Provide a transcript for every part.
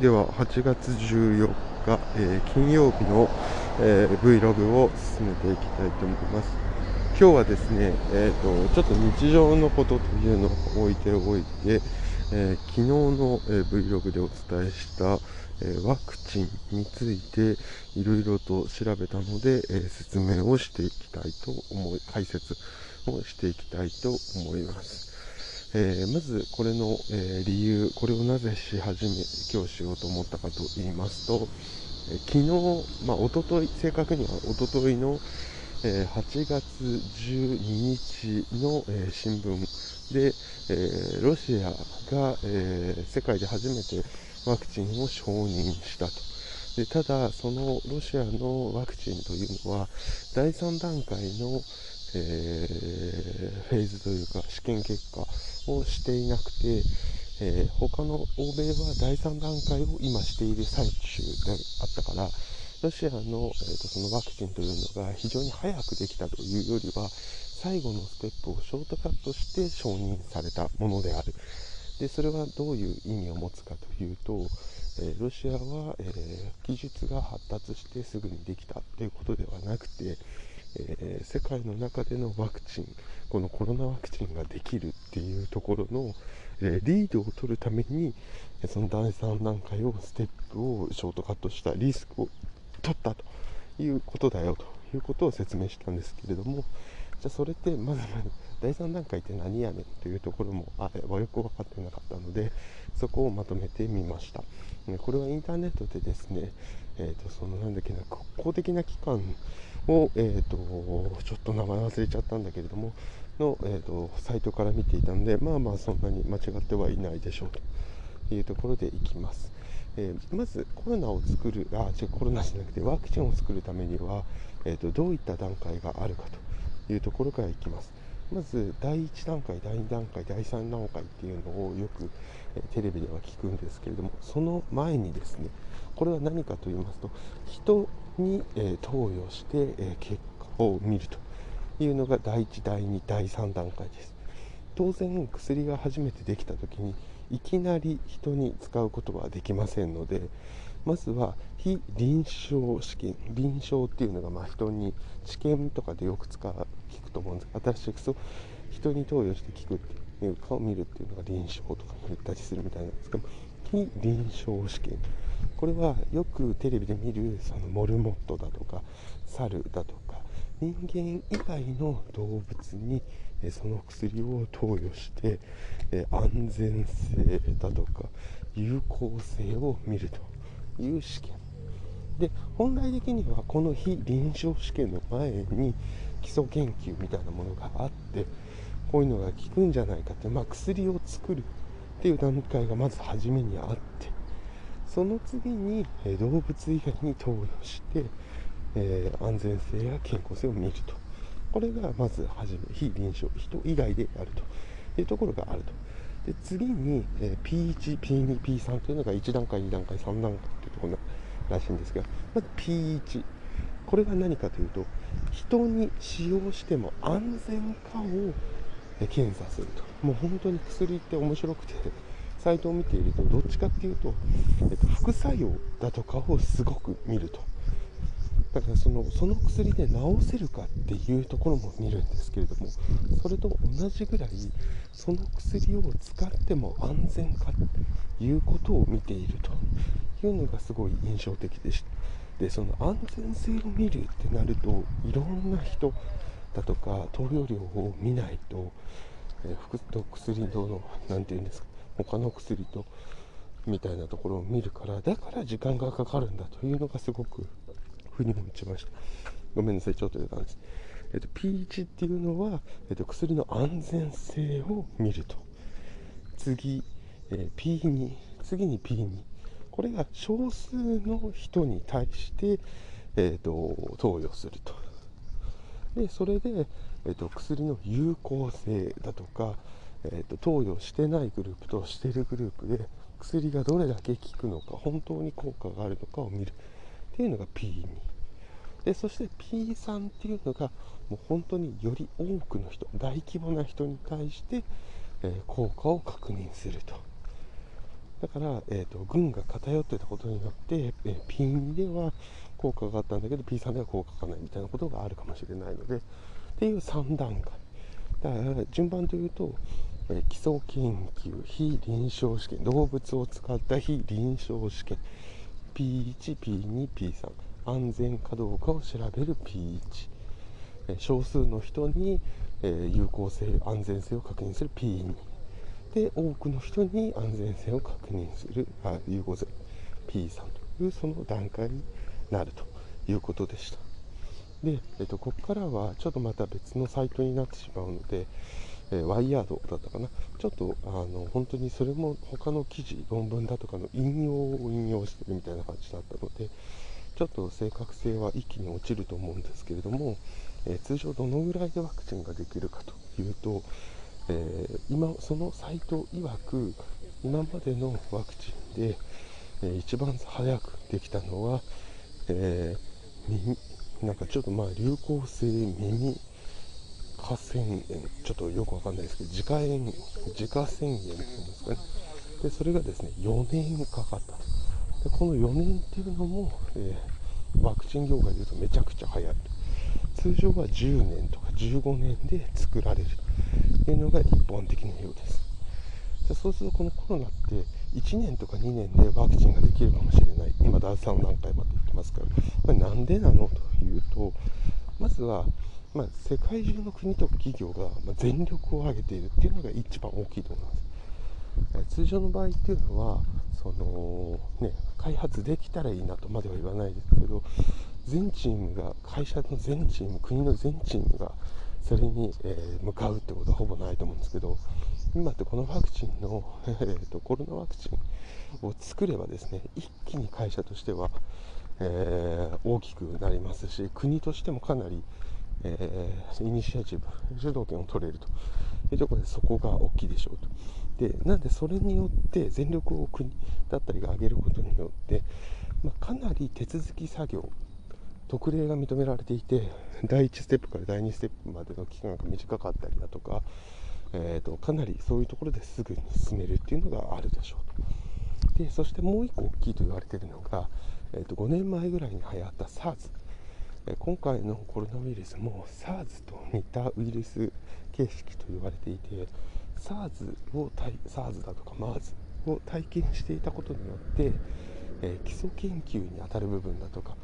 では8月14日、えー、金曜日の、えー、Vlog を進めていきたいと思います。今日はですね、えーと、ちょっと日常のことというのを置いておいて、えー、昨日の、え Vlog でお伝えした、えワクチンについていろいろと調べたので、え説明をしていきたいと思い解説をしていきたいと思います。えー、まずこれの、えー、理由、これをなぜし始め、今日しようと思ったかと言いますと、えー、昨日、まあ、おととい、正確にはおとといの、え8月12日の、え新聞で、えロシアが、え世界で初めてワクチンを承認したと。でただ、そのロシアのワクチンというのは、第3段階の、えー、フェーズというか試験結果をしていなくて、えー、他の欧米は第3段階を今している最中であったからロシアの,、えーと、そのワクチンというのが非常に早くできたというよりは最後のステップをショートカットして承認されたものである。でそれはどういう意味を持つかというと、えー、ロシアは、え、技術が発達してすぐにできたということではなくてえー、世界の中でのワクチンこのコロナワクチンができるっていうところの、えー、リードを取るためにその第3段階をステップをショートカットしたリスクを取ったということだよということを説明したんですけれどもじゃそれってまず第3段階って何やねんというところもあれはよく分かってなかったのでそこをまとめてみました。これはインターネットでですね、えーと、そのなんだっけな国公的な機関を、えーと、ちょっと名前忘れちゃったんだけれどもの、えーと、サイトから見ていたのでまあまあそんなに間違ってはいないでしょうと。いうところでいきます、えー、まずコロナを作るあ違うコロナじゃなくてワクチンを作るためには、えー、とどういった段階があるかと。いうところからいきます。まず第1段階、第2段階、第3段階っていうのをよく、テレビでは聞くんですけれどもその前にですねこれは何かと言いますと人に、え投与して、え結果を見るというのが第1、第2、第3段階です。当然薬が初めてできた時にいきなり人に使うことはできませんのでまずは非臨床試験臨床っていうのがまあ人に治験とかでよく使う聞くと思うんです新しくそう人に投与して聞くっていうかを見るっていうのが臨床とか言ったりするみたいなんですけど非臨床試験これはよくテレビで見るそのモルモットだとか猿だとか人間以外の動物にその薬を投与して安全性だとか有効性を見るという試験。で本来的にはこの非臨床試験の前に基礎研究みたいなものがあってこういうのが効くんじゃないかって、まあ、薬を作るっていう段階がまず初めにあってその次に、動物以外に投与して、えー、安全性や健康性を見ると。これがまず初め非臨床人以外でやると。いうところがあると。で次に、え、P1、P2、P3 というのが1段階、2段階、3段階というところらしいんですがまず P1 これが何かというと人に使用しても安全かを検査すると。もう本当に薬って面白くてサイトを見ているとどっちかっていうと、えっと、副作用だとかをすごく見ると。だからそのその薬で治せるかっていうところも見るんですけれどもそれと同じぐらいその薬を使っても安全かということを見ているというのがすごい印象的でしたでその安全性を見るってなるといろんな人だとか投与量を見ないと、えー、と薬との何て言うんですか他の薬とみたいなところを見るからだから時間がかかるんだというのがすごく腑に落ちました。ごめんなさいちょっと出たんです、えーと、P1 っていうのは、えーと、薬の安全性を見ると。次、えー、P2 次に P2 これが少数の人に対して、えーと、投与すると。でそれで、えーと、薬の有効性だとか、えーと、投与してないグループとしてるグループで薬がどれだけ効くのか本当に効果があるのかを見る。っていうのが P2 でそして P3 っていうのがもう本当により多くの人大規模な人に対して、えー、効果を確認すると。だから、えーと、軍が偏ってたことによって、えー、P2 では効果があったんだけど P3 では効果がないみたいなことがあるかもしれないのでっていう3段階。だから順番というと、えー、基礎研究非臨床試験動物を使った非臨床試験。P1、P2、P3 安全かどうかを調べる P1、少数の人に、有効性安全性を確認する P2 で多くの人に安全性を確認するあ有効性 P3 というその段階になるということでした。で、えっと、ここからはちょっとまた別のサイトになってしまうので、え、ワイヤードだったかな。ちょっとあの本当にそれも他の記事論文だとかの引用を引用してるみたいな感じだったのでちょっと正確性は一気に落ちると思うんですけれども、え、通常どのぐらいでワクチンができるかというと、えー、今そのサイト曰く今までのワクチンで、えー、一番早くできたのは、えー、なんかちょっとまあ流行性耳下腺炎ちょっとよくわかんないですけど自家炎自家腺炎っていうんですかね。でそれがですね4年かかったと。でこの4年っていうのも、えー、ワクチン業界でいうとめちゃくちゃ早い通常は10年とか15年で作られる。というのが一般的なようです。じゃそうするとこのコロナって1年とか2年でワクチンができるかもしれない。今第3段階まで行ってますから。これなんでなのというとまずは、まあ、世界中の国とか企業が全力を挙げているっていうのが一番大きいと思います。え通常の場合っていうのはその、ね、開発できたらいいなとまでは言わないですけど全チームが会社の全チーム国の全チームがそれに、え、向かうってことはほぼないと思うんですけど今ってこのワクチンの、えーと、コロナワクチンを作ればですね一気に会社としては、え、大きくなりますし国としてもかなり、えー、イニシアチブ主導権を取れると。いうところでそこが大きいでしょうと。でなんでそれによって全力を国だったりが上げることによって、まあ、かなり手続き作業特例が認められていて第1ステップから第2ステップまでの期間が短かったりだとか、えーと、かなりそういうところですぐに進めるっていうのがあるでしょうと。でそしてもう1個大きいと言われているのが、えーと、5年前ぐらいに流行った SARS 今回のコロナウイルスも SARS と似たウイルス形式と言われていて SARS を SARS だとか MERS を体験していたことによって、え、基礎研究にあたる部分だとか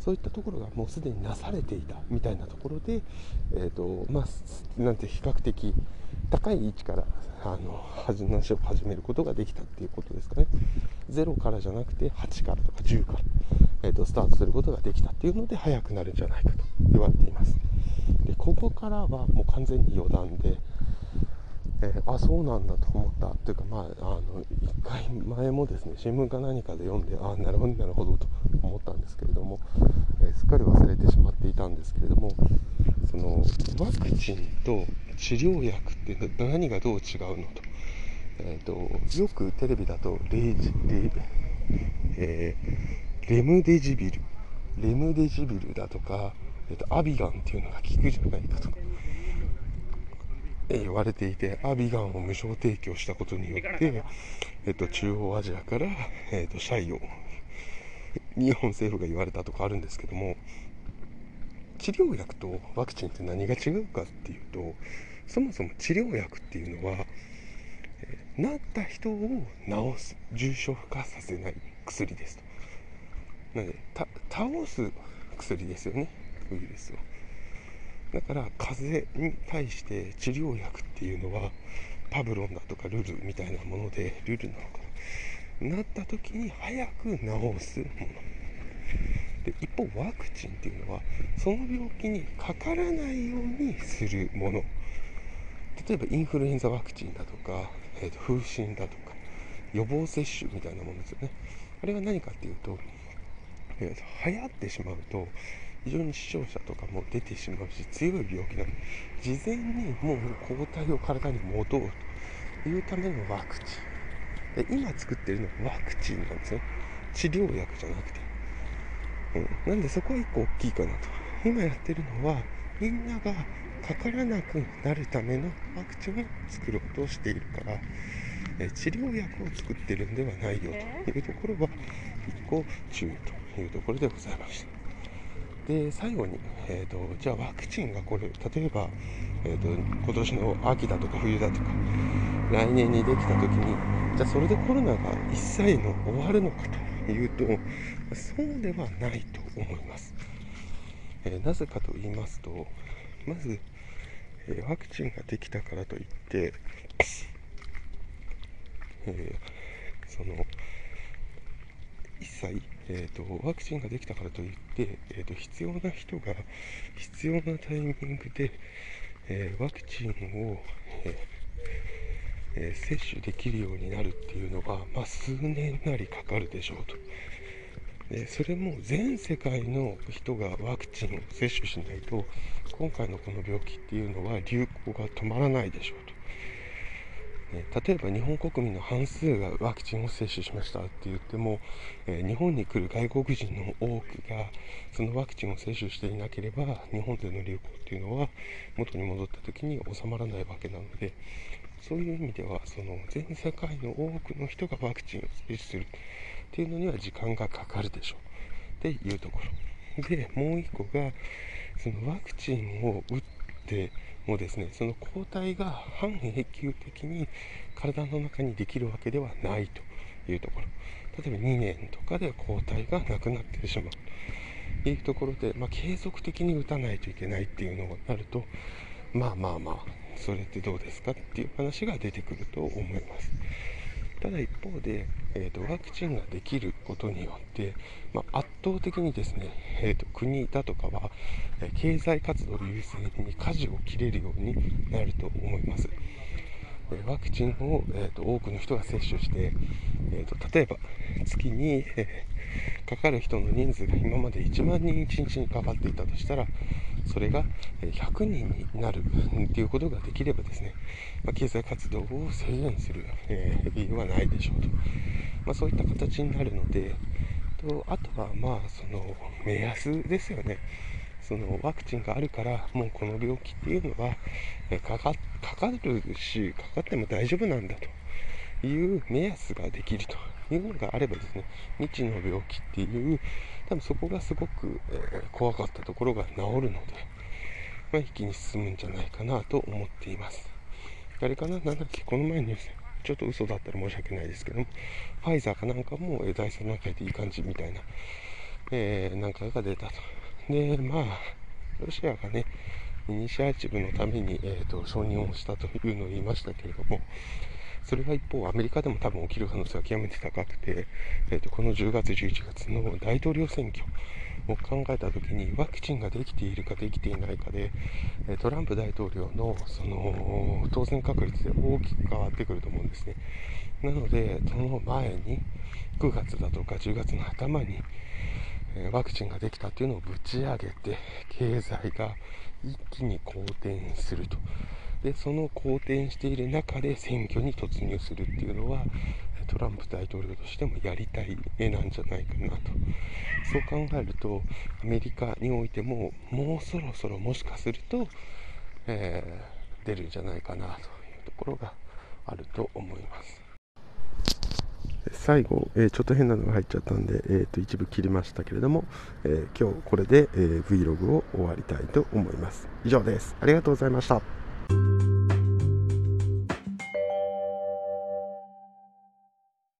そういったところがもうすでになされていたみたいなところで、えーとまあ、なんて比較的高い位置からあの話を始めることができたっていうことですかね。0からじゃなくて8からとか10から、えーとスタートすることができたっていうので速くなるんじゃないかと言われています。でここからはもう完全に余談でえー、あそうなんだと思った。というか、まあ、あの1回前もですね新聞か何かで読んであなるほどなるほどと思ったんですけれども、えー、すっかり忘れてしまっていたんですけれどもそのワクチンと治療薬っていうの何がどう違うのと,、えーと、よくテレビだとレジレ,、えー、レムデジビル。レムデジビルだとか、えーとアビガンっていうのが効くじゃないかと。か。言われていて、アビガンを無償提供したことによって、えっと、中央アジアから、えっと、シャイを日本政府が言われたとかあるんですけども治療薬とワクチンって何が違うかっていうとそもそも治療薬っていうのは、なった人を治す重症化させない薬ですと。なので倒す薬ですよねウイルスを。だから風邪に対して治療薬っていうのはパブロンだとかルルみたいなものでルルなのかな。なった時に早く治すもの。で一方ワクチンっていうのはその病気にかからないようにするもの。例えばインフルエンザワクチンだとか、えー、と風疹だとか予防接種みたいなものですよね。あれは何かっていうと、えー、流行ってしまうと非常に死傷者とかも出てしまうし強い病気なので事前にもう抗体を体に持とうというためのワクチン。で今作ってるのはワクチンなんですよ。治療薬じゃなくて、うん、なんでそこは1個大きいかなと今やってるのはみんながかからなくなるためのワクチンを作ろうとしているからえ治療薬を作ってるんではないよというところは一個注意というところでございました。で最後に、えーと、じゃあワクチンがこれ例えば、えーと、今年の秋だとか冬だとか来年にできた時にじゃあそれでコロナが一切の終わるのかというとそうではないと思います、えー、なぜかと言いますとまず、えー、ワクチンができたからといって、えー、その一切えーと、ワクチンができたからといって、えーと、必要な人が必要なタイミングで、えー、ワクチンを、えー、接種できるようになるっていうのが、まあ、数年なりかかるでしょうと。でそれも全世界の人がワクチンを接種しないと今回のこの病気っていうのは流行が止まらないでしょうと。え例えば日本国民の半数がワクチンを接種しましたって言っても、え日本に来る外国人の多くがそのワクチンを接種していなければ日本での流行っていうのは元に戻った時に収まらないわけなのでそういう意味ではその全世界の多くの人がワクチンを接種するっていうのには時間がかかるでしょう。っていうところ。でもう一個がそのワクチンを打っもですねその抗体が半永久的に体の中にできるわけではないというところ。例えば2年とかで抗体がなくなってしまう。というところで、まあ、継続的に打たないといけないっていうのになるとまあまあまあそれってどうですかっていう話が出てくると思います。ただ一方で、えーと、ワクチンができることによって、まあ、圧倒的にですね、えーと、国だとかは、え経済活動優先に舵を切れるようになると思います。ワクチンを、えーと、多くの人が接種して、えーと、例えば月に、えー、かかる人の人数が今まで1万人1日にかかっていたとしたらそれが100人になるということができればですね、まあ、経済活動を制限する、えー、理由はないでしょうと、まあ、そういった形になるのでとあとはまあその目安ですよね。そのワクチンがあるからもうこの病気っていうのは、かかかかるしかかっても大丈夫なんだという目安ができるというのがあればですね未知の病気っていう多分そこがすごく、え、怖かったところが治るので、まあ、一気に進むんじゃないかなと思っています。あれかな？なんだっけ？この前にちょっと嘘だったら申し訳ないですけどもファイザーかなんかも、え第3段階でいい感じみたいな、えー、なんかが出たと。で、まあ、ロシアがね、イニシアチブのために、えーと、承認をしたというのを言いましたけれども、それが一方、アメリカでも多分起きる可能性は極めて高くて、えーと、この10月、11月の大統領選挙を考えたときに、ワクチンができているかできていないかで、トランプ大統領のその当選確率で大きく変わってくると思うんですね。なので、その前に、9月だとか10月の頭に、ワクチンができたっていうのをぶち上げて経済が一気に好転するとでその好転している中で選挙に突入するっていうのはトランプ大統領としてもやりたい絵なんじゃないかなとそう考えるとアメリカにおいてももうそろそろもしかすると、えー、出るんじゃないかなというところがあると思います。最後、えー、ちょっと変なのが入っちゃったんで、えー、と一部切りましたけれども、えー、今日これで、え Vlog を終わりたいと思います。以上です。ありがとうございました。